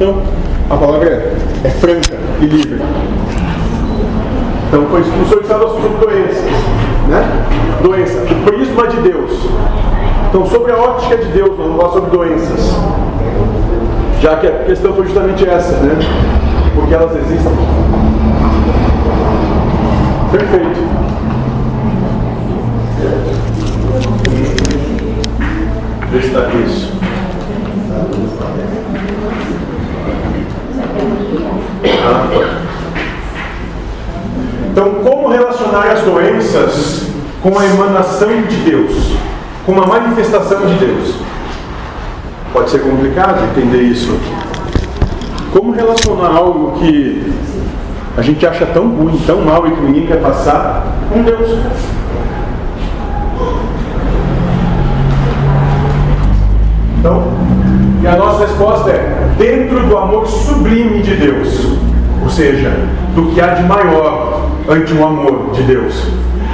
Então, a palavra é, franca e livre. Então, foi solicitado sobre doenças. Né? Doença, o prisma de Deus. Então, sobre a ótica de Deus, vamos falar sobre doenças. Já que a questão foi justamente essa, né? Porque elas existem. Perfeito. Vê se está isso. Então, como relacionar as doenças com a emanação de Deus, com uma manifestação de Deus? Pode ser complicado entender isso. Como relacionar algo que a gente acha tão ruim, tão mal e que ninguém quer passar com Deus? Então, e a nossa resposta é dentro do amor sublime de Deus, ou seja, do que há de maior ante o amor de Deus.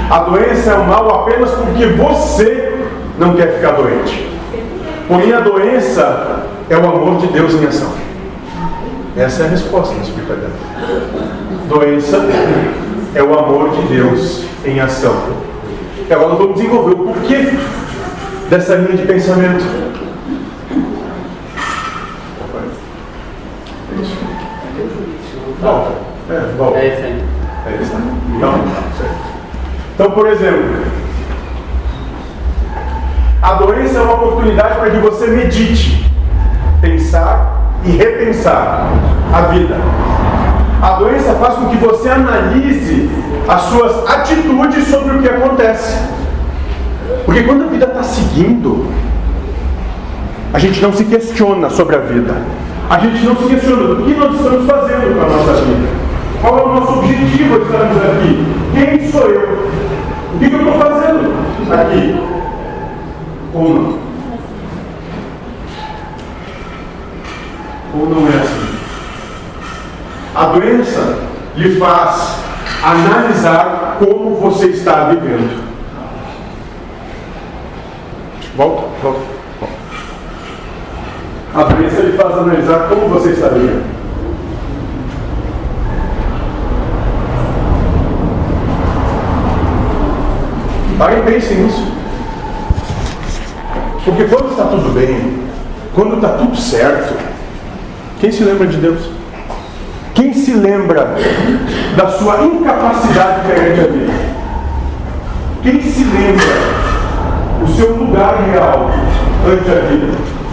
A doença é um mal apenas porque você não quer ficar doente. Porém, a doença é o amor de Deus em ação. Essa é a resposta da espiritualidade. Doença é o amor de Deus em ação. E agora vamos desenvolver o porquê dessa linha de pensamento. Bom, é. É isso aí. É isso aí. Então, então, por exemplo, a doença é uma oportunidade para que você medite, pensar e repensar a vida. A doença faz com que você analise as suas atitudes sobre o que acontece. Porque quando a vida está seguindo, a gente não se questiona sobre a vida. A gente não se questiona o que nós estamos fazendo com a nossa vida. Qual é o nosso objetivo de estarmos aqui? Quem sou eu? O que, eu estou fazendo aqui? Ou não? Ou não é assim? A doença lhe faz analisar como você está vivendo. Volta, volta. A doença lhe faz analisar como você vivendo. Parem e nisso. Porque quando está tudo bem, quando está tudo certo, quem se lembra de Deus? Quem se lembra da sua incapacidade perante a vida? Quem se lembra do seu lugar real ante a vida?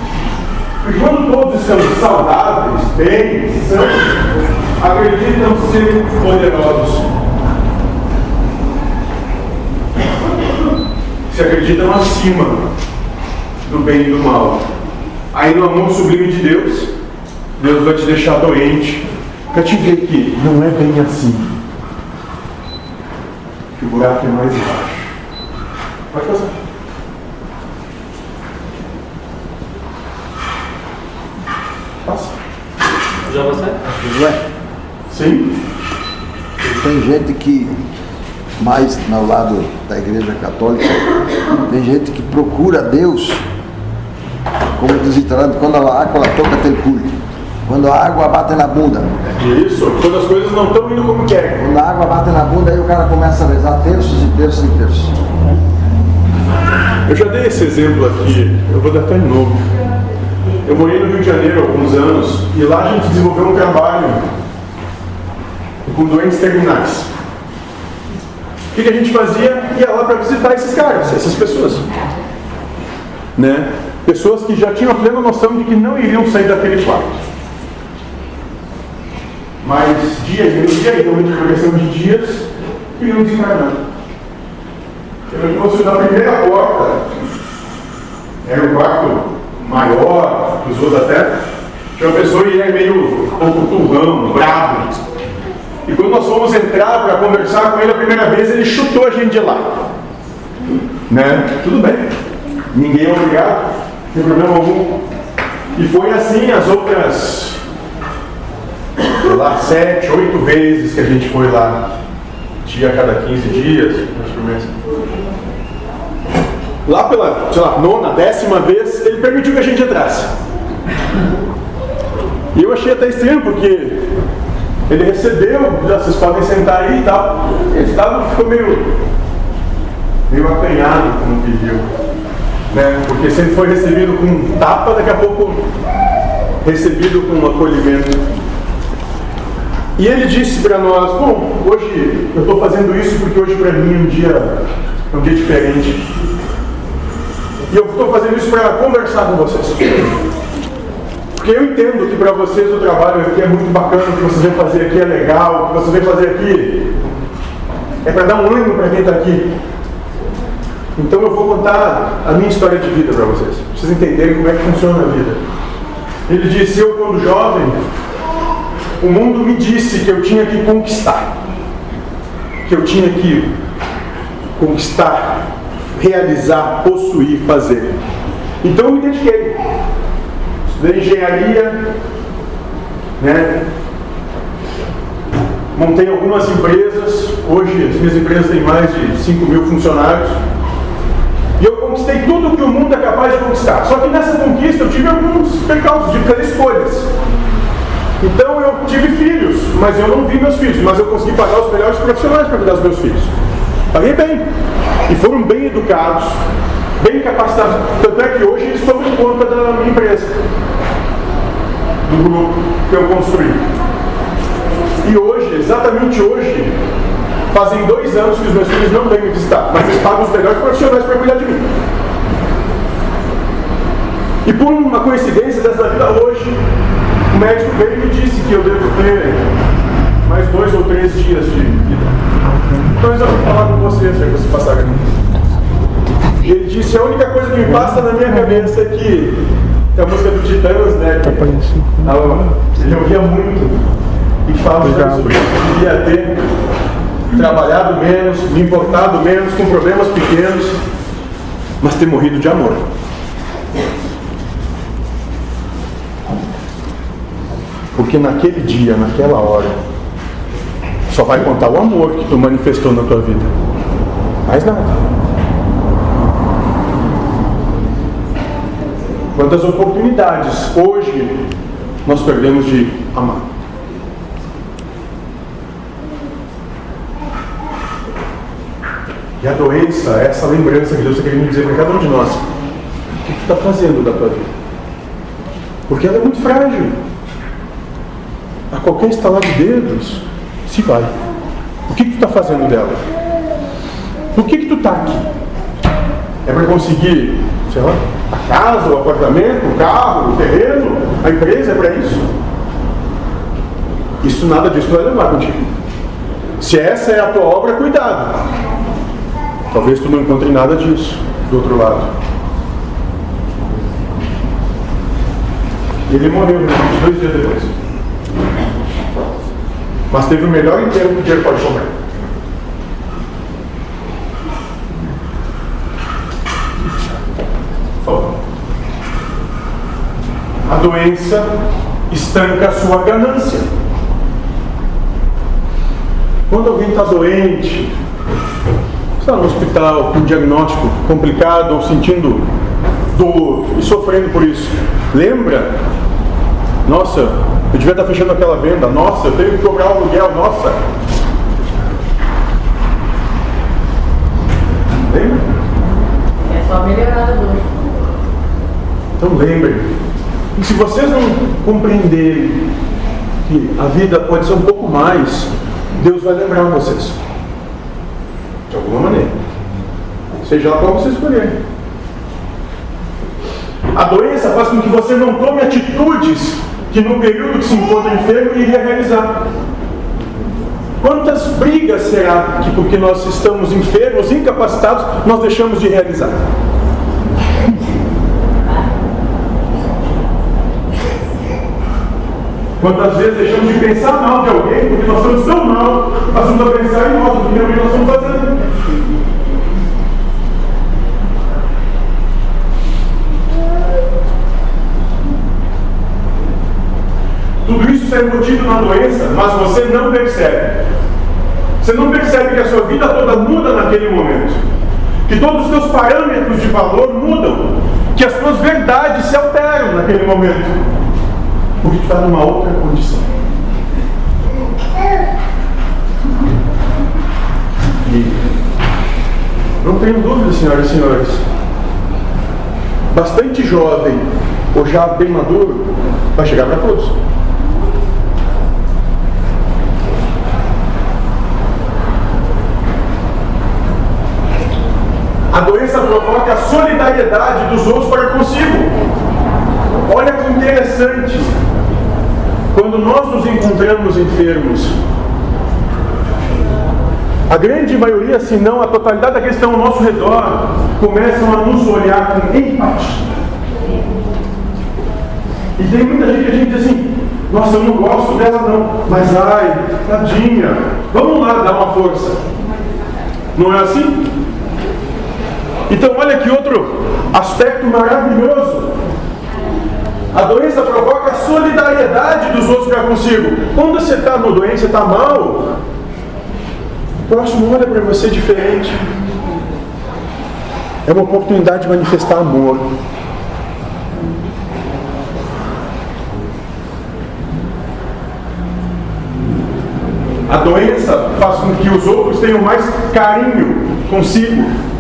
E quando todos estamos saudáveis, bem, são, acreditam ser poderosos. Se acreditam acima do bem e do mal. Aí no amor sublime de Deus, Deus vai te deixar doente para te ver que não é bem assim. Que o buraco é mais baixo. Pode passar. Já você? Josué, Sim? tem gente que, mais no lado da igreja católica, tem gente que procura Deus, como diz o italiano, quando a água toca tem culto. Quando a água bate na bunda. Isso, quando as coisas não estão indo como quer. Quando a água bate na bunda, aí o cara começa a rezar terços e terços e terços. Eu já dei esse exemplo aqui, eu vou dar até de novo. Eu morei no Rio de Janeiro há alguns anos e lá a gente desenvolveu um trabalho com doentes terminais. O que, que a gente fazia? Ia lá para visitar esses caras, essas pessoas. Né? Pessoas que já tinham a plena noção de que não iriam sair daquele quarto. Mas dia e dia, realmente por questão de dias, iriam desencarnar. Eu fosse na primeira porta, era o quarto maior os outros até, tinha uma pessoa e era meio um pouco turrão, bravo. E quando nós fomos entrar para conversar com ele a primeira vez, ele chutou a gente de lá. Né? Tudo bem. Ninguém é obrigado, não tem problema algum. E foi assim as outras, sei lá, sete, oito vezes que a gente foi lá. Dia a cada 15 dias, mais por. Lá pela, sei lá, nona, décima vez, ele permitiu que a gente entrasse. E eu achei até estranho, porque ele recebeu, vocês podem sentar aí e tal. Ele estava, ficou meio, meio acanhado, como pediu. Né? Porque se ele foi recebido com um tapa, daqui a pouco recebido com um acolhimento. E ele disse para nós, bom, hoje eu estou fazendo isso porque hoje para mim é um dia, é um dia diferente. E eu estou fazendo isso para conversar com vocês. Porque eu entendo que para vocês o trabalho aqui é muito bacana, o que vocês vêm fazer aqui é legal, o que vocês vêm fazer aqui é para dar um ânimo para quem está aqui. Então eu vou contar a minha história de vida para vocês, vocês entenderem como é que funciona a vida. Ele disse: Eu, quando jovem, o mundo me disse que eu tinha que conquistar, que eu tinha que conquistar, realizar, possuir, fazer. Então eu me dediquei. Estudei engenharia, né? montei algumas empresas. Hoje as minhas empresas têm mais de 5 mil funcionários. E eu conquistei tudo que o mundo é capaz de conquistar. Só que nessa conquista eu tive alguns percalços de fazer escolhas. Então eu tive filhos, mas eu não vi meus filhos, mas eu consegui pagar os melhores profissionais para cuidar dos meus filhos. Paguei bem. E foram bem educados, bem capacitados. Tanto é que hoje eles tomam conta da minha empresa, do grupo que eu construí. E hoje, exatamente hoje, fazem dois anos que os meus filhos não vêm me visitar, mas eles pagam os melhores profissionais para cuidar de mim. E por uma coincidência dessa vida hoje, o médico veio e me disse que eu devo ter mais dois ou três dias de vida. Então eu vou falar com você, se você passar aqui. E ele disse, a única coisa que me passa na minha cabeça é que é a música do Titãs, né? Que, ele ouvia muito e falava que eu devia ter trabalhado menos, me importado menos, com problemas pequenos, mas ter morrido de amor. Porque naquele dia, naquela hora, só vai contar o amor que tu manifestou na tua vida. Mais nada. Quantas oportunidades hoje nós perdemos de amar. E a doença é essa lembrança que Deus está querendo dizer para cada um de nós. O que tu está fazendo da tua vida? Porque ela é muito frágil. A qualquer estalar de dedos, se vai. O que, que tu está fazendo dela? Por que, que tu está aqui? É para conseguir, sei lá, a casa, o apartamento, o carro, o terreno, a empresa, é para isso? Isso nada disso vai levar contigo. Se essa é a tua obra, cuidado. Talvez tu não encontre nada disso do outro lado. Ele morreu dois dias depois. Mas teve o melhor enterro que o dinheiro pode comprar. A doença estanca a sua ganância. Quando alguém está doente, está no hospital com um diagnóstico complicado ou sentindo dor e sofrendo por isso, lembra? Nossa, eu devia estar fechando aquela venda. Nossa, eu tenho que cobrar o aluguel. Nossa. Lembra? É só melhorar a dor. Então lembrem. E se vocês não compreenderem que a vida pode ser um pouco mais, Deus vai lembrar vocês de alguma maneira. Seja lá qual você escolher. A doença faz com que você não tome atitudes que no período que se encontra enfermo iria realizar. Quantas brigas será que porque nós estamos enfermos, incapacitados, nós deixamos de realizar? Quantas vezes deixamos de pensar mal de alguém porque nós estamos tão mal, passamos a pensar em nós, o que realmente nós estamos fazendo. Tudo isso é embutido na doença, mas você não percebe. Você não percebe que a sua vida toda muda naquele momento. Que todos os seus parâmetros de valor mudam. Que as suas verdades se alteram naquele momento. Porque está numa outra condição. E não tenho dúvida, senhoras e senhores, bastante jovem ou já bem maduro vai chegar para todos. A doença provoca a solidariedade dos outros para consigo. Olha que interessante. Quando nós nos encontramos enfermos, a grande maioria, se não a totalidade daqueles que estão ao nosso redor, começam a nos olhar com empatia. E tem muita gente que a gente diz assim, nossa, eu não gosto dela não, mas ai, tadinha, vamos lá dar uma força. Não é assim? Então olha que outro aspecto maravilhoso. A doença provoca a solidariedade dos outros para consigo. Quando você está no doente, você está mal, o próximo olha para você diferente. É uma oportunidade de manifestar amor. A doença faz com que os outros tenham mais carinho consigo.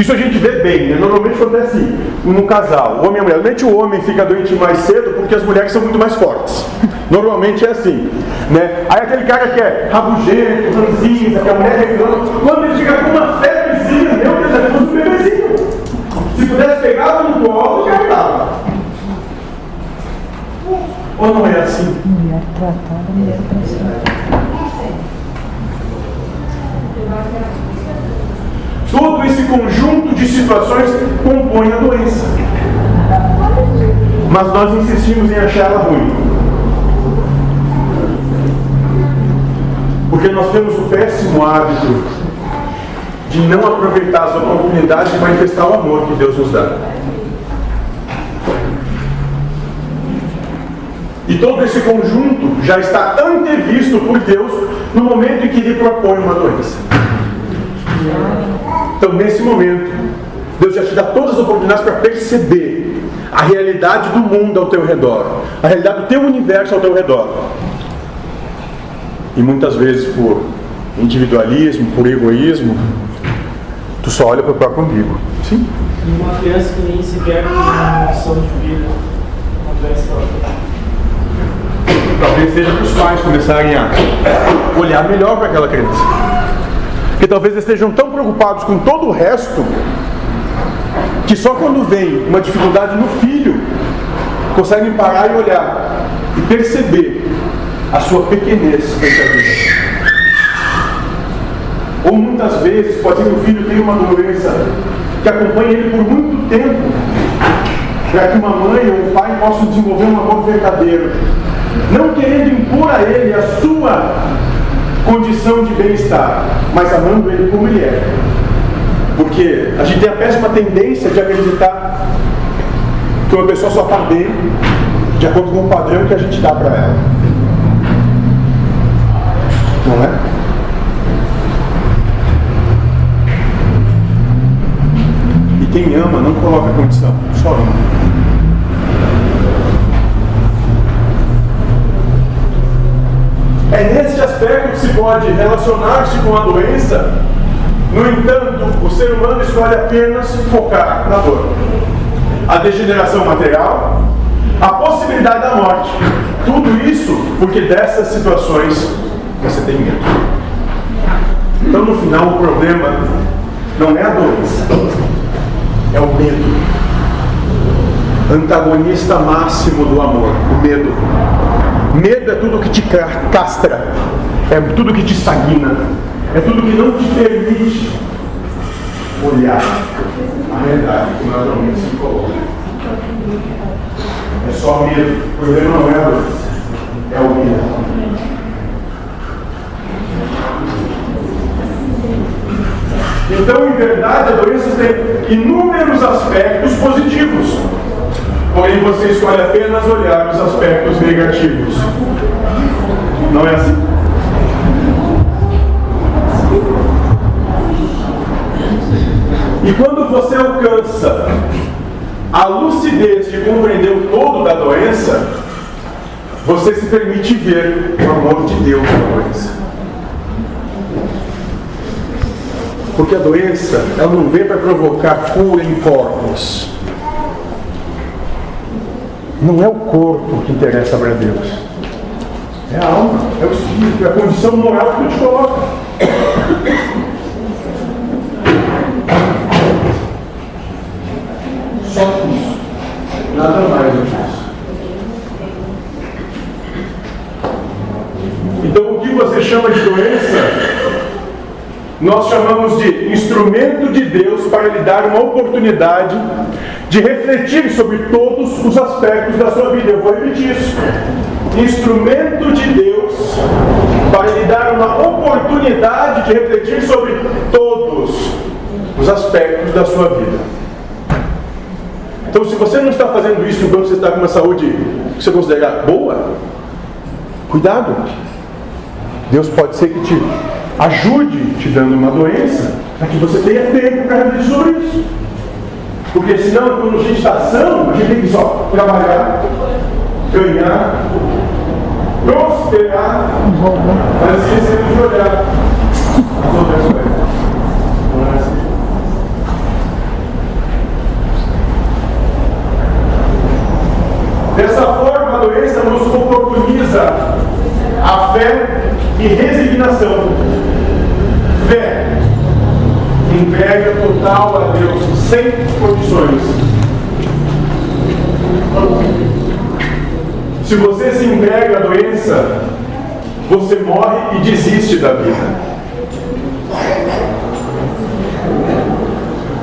Isso a gente vê bem, né? Normalmente acontece no casal, homem e mulher. Normalmente o homem fica doente mais cedo porque as mulheres são muito mais fortes. Normalmente é assim. Né? Aí aquele cara que é rabugento, ranzinza, que a mulher reclama, quando ele fica com uma febrezinha, meu Deus, é como um bebezinho. Se pudesse pegar no colo, já estava. Ou não é assim? Mulher tratada, mulher tratada. Todo esse conjunto de situações compõe a doença. Mas nós insistimos em achar ela ruim. Porque nós temos o péssimo hábito de não aproveitar as oportunidades de manifestar o amor que Deus nos dá. E todo esse conjunto já está antevisto por Deus no momento em que Ele propõe uma doença. Então, nesse momento, Deus já te dá todas as oportunidades para perceber a realidade do mundo ao teu redor, a realidade do teu universo ao teu redor. E muitas vezes, por individualismo, por egoísmo, tu só olha para o próprio umbigo. Sim? E uma criança que nem sequer tem uma noção de vida, tem. Talvez seja para os pais começarem a olhar melhor para aquela criança. Porque talvez estejam tão preocupados com todo o resto que só quando vem uma dificuldade no filho conseguem parar e olhar e perceber a sua pequenez à vida. Ou muitas vezes pode ser que o filho tenha uma doença que acompanha ele por muito tempo, para que uma mãe ou um pai possam desenvolver um amor verdadeiro, não querendo impor a ele a sua condição de bem-estar, mas amando ele como ele é. Porque a gente tem a péssima tendência de acreditar que uma pessoa só está bem de acordo com o padrão que a gente dá para ela. Não é? E quem ama não coloca condição, só ama. É nesse aspecto que se pode relacionar-se com a doença. No entanto, o ser humano escolhe apenas focar na dor. A degeneração material, a possibilidade da morte. Tudo isso porque dessas situações você tem medo. Então, no final, o problema não é a doença, é o medo. Antagonista máximo do amor, o medo. Medo é tudo que te castra, é tudo que te estagna, é tudo que não te permite olhar a realidade como naturalmente se coloca. É só medo. O problema não é a doença, é o medo. Então, em verdade, a doença tem inúmeros aspectos positivos. Porém, você escolhe apenas olhar os aspectos negativos. Não é assim? E quando você alcança a lucidez de compreender o todo da doença, você se permite ver o amor de Deus na doença. Porque a doença, ela não vem para provocar cura em corpos. Não é o corpo que interessa para Deus. É a alma, é o espírito, é a condição moral que Deus coloca. Só isso. Nada mais do que isso. Então, o que você chama de doença, nós chamamos de instrumento de Deus para lhe dar uma oportunidade de refletir sobre todos os aspectos da sua vida. Eu vou repetir isso. Instrumento de Deus para lhe dar uma oportunidade de refletir sobre todos os aspectos da sua vida. Então, se você não está fazendo isso enquanto você está com uma saúde que você considera boa, cuidado. Deus pode ser que te ajude te dando uma doença, para que você tenha tempo para sobre isso. Porque senão, quando a gente está são, a gente tem que só trabalhar, ganhar, prosperar, mas esquecemos de olhar as outras coisas. Dessa forma, a doença nos oportuniza a fé e resignação. Fé entrega total a Deus, sem condições. Se você se entrega à doença, você morre e desiste da vida.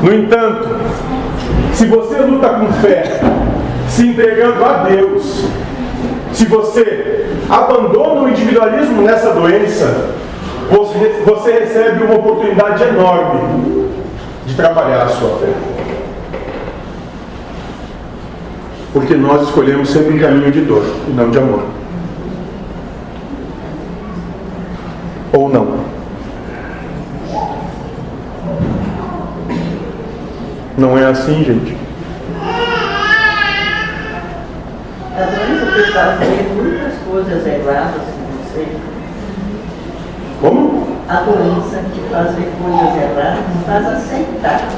No entanto, se você luta com fé, se entregando a Deus, se você abandona o individualismo nessa doença, você, recebe uma oportunidade enorme de trabalhar a sua fé. Porque nós escolhemos sempre um caminho de dor e não de amor. Ou não. Não é assim, gente. A doença te faz ver muitas coisas erradas em você. Como? A doença te faz ver coisas erradas e faz aceitar.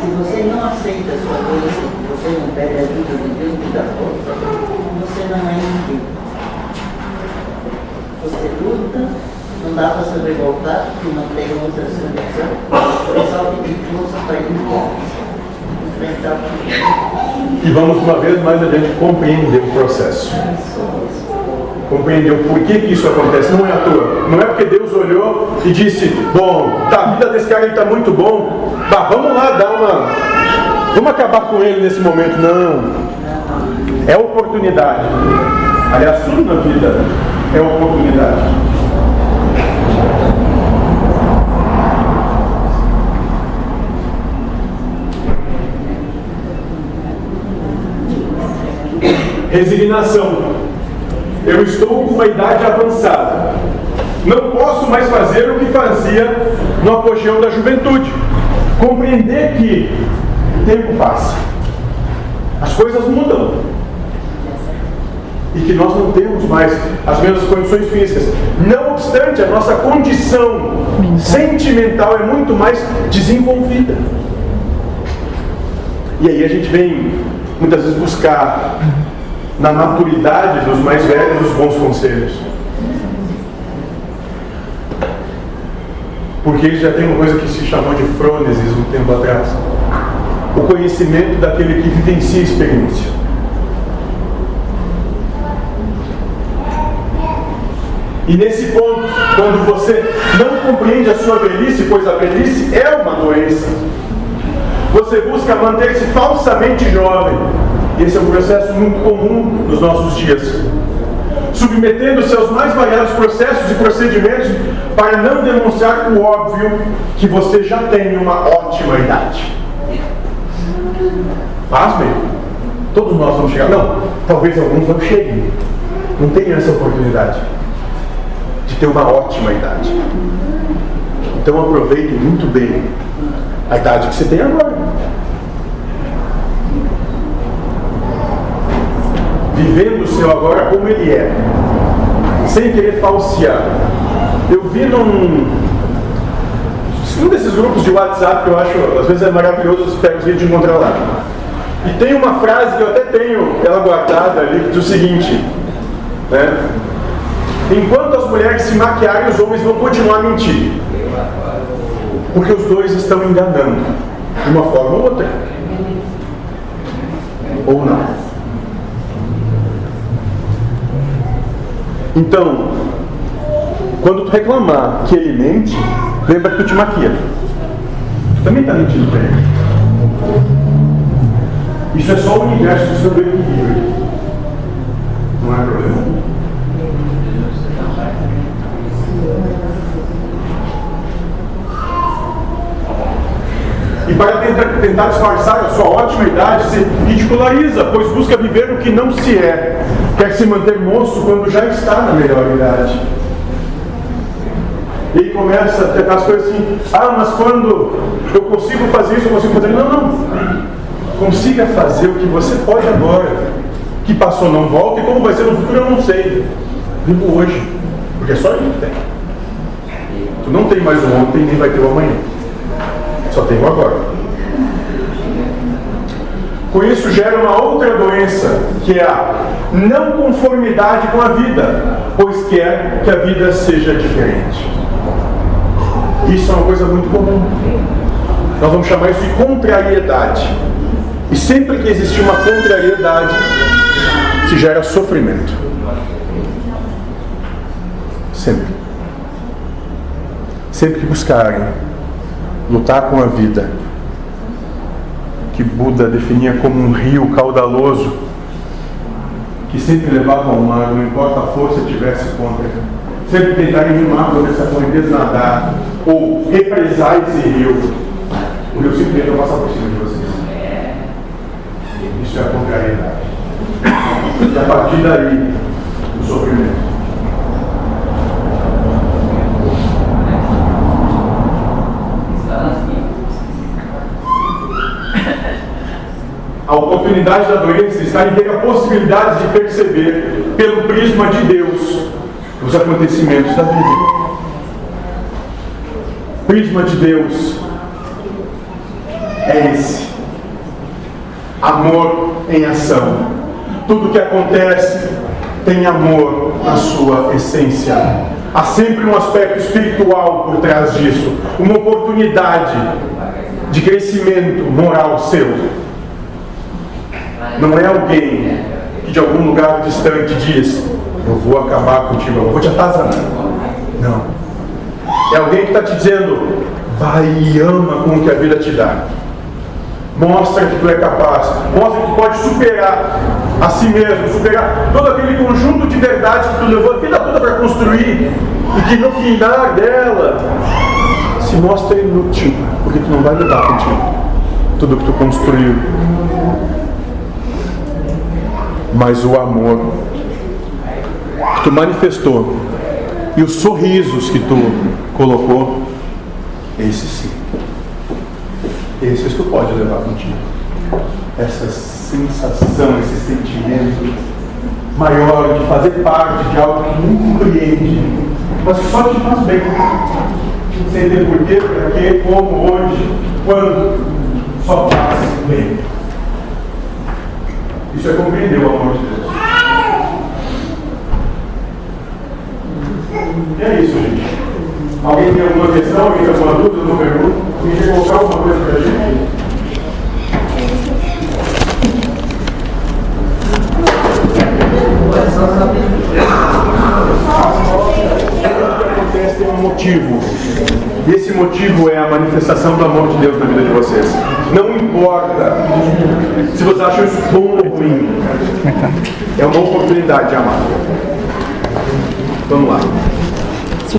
Se você não aceita a sua doença, se você não pede a ajuda de Deus que dá força, você não é ninguém. Você luta, não dá para se revoltar, porque não tem outra solução. É só pedir força para ir embora. E vamos uma vez mais adiante compreender o processo. Compreender o porquê que isso acontece. Não é à toa. Não é porque Deus olhou e disse: Bom, tá, a vida desse cara está muito bom. Vamos lá dar uma. Vamos acabar com ele nesse momento. Não. É oportunidade. Aliás, tudo na vida é oportunidade. Resignação. Eu estou com uma idade avançada. Não posso mais fazer o que fazia no apogeu da juventude. Compreender que o tempo passa. As coisas mudam. E que nós não temos mais as mesmas condições físicas. Não obstante, a nossa condição sentimental é muito mais desenvolvida. E aí a gente vem muitas vezes buscar na maturidade dos mais velhos os bons conselhos. Porque eles já tem uma coisa que se chamou de frônesis um tempo atrás. O conhecimento daquele que vivencia a experiência. E nesse ponto, quando você não compreende a sua velhice, pois a velhice é uma doença, você busca manter-se falsamente jovem. Esse é um processo muito comum nos nossos dias. Submetendo-se aos mais variados processos e procedimentos para não demonstrar o óbvio que você já tem uma ótima idade. Pasmem. Todos nós vamos chegar. Não, talvez alguns não cheguem. Não tenham essa oportunidade de ter uma ótima idade. Então aproveitem muito bem a idade que você tem agora. Vivendo o seu agora como ele é, sem querer falsear. Eu vi num um desses grupos de WhatsApp que eu acho, às vezes é maravilhoso, os pego os de encontrar lá. E tem uma frase que eu até tenho ela guardada ali, que diz o seguinte, né? Enquanto as mulheres se maquiarem, os homens vão continuar a mentir. Porque os dois estão enganando, de uma forma ou outra. Ou não. Então, quando tu reclamar que ele mente, lembra que tu te maquia. Tu também está mentindo para ele. Isso é só o universo do seu equilíbrio. Não é problema. E para tentar, tentar disfarçar a sua ótima idade, se ridiculariza, pois busca viver o que não se é. Quer se manter moço quando já está na melhor idade. E começa a tentar as coisas assim, ah, mas quando eu consigo fazer isso, eu consigo fazer. Não, não. Consiga fazer o que você pode agora. Que passou não volta e como vai ser no futuro eu não sei. Vivo hoje. Porque é só ele que tem. Tu não tem mais o ontem nem vai ter o amanhã. Só tem o agora. Com isso gera uma outra doença, que é a não conformidade com a vida, pois quer que a vida seja diferente. Isso é uma coisa muito comum. Nós vamos chamar isso de contrariedade. E sempre que existe uma contrariedade, se gera sofrimento. Sempre. Sempre que buscarem lutar com a vida, que Buda definia como um rio caudaloso, que sempre levava ao mar, não importa a força que tivesse contra. Sempre tentarem rimar por essa correnteza nadar, ou represar esse rio. O rio simplesmente vai passar por cima de vocês. Isso é a contrariedade. E a partir daí, o sofrimento. Da doença está em ter a possibilidade de perceber, pelo prisma de Deus, os acontecimentos da vida. Prisma de Deus é esse. Amor em ação. Tudo que acontece tem amor na sua essência. Há sempre um aspecto espiritual por trás disso, uma oportunidade de crescimento moral seu não é alguém que de algum lugar distante diz: Eu vou acabar contigo, eu vou te atazanar. Não. É alguém que está te dizendo: Vai e ama com o que a vida te dá. Mostra que tu é capaz. Mostra que tu pode superar a si mesmo, superar todo aquele conjunto de verdades que tu levou a vida toda para construir e que no final dela se mostra inútil, porque tu não vai levar contigo tudo que tu construiu mas o amor que tu manifestou e os sorrisos que tu colocou, esse sim. Esses tu pode levar contigo. Essa sensação, esse sentimento maior de fazer parte de algo que não compreende, mas só te faz bem. Sem ter porquê, para quê, como, onde, quando, só faz bem. Isso é compreender o amor de Deus. E é isso, gente. Alguém tem alguma questão? Alguém tem alguma dúvida, alguma pergunta? Alguém quer colocar alguma coisa para a gente? Acontece tem um motivo. E esse motivo é a manifestação do amor de Deus na vida de vocês. Não importa se vocês acham isso bom ou ruim. É uma oportunidade de amar. Vamos lá.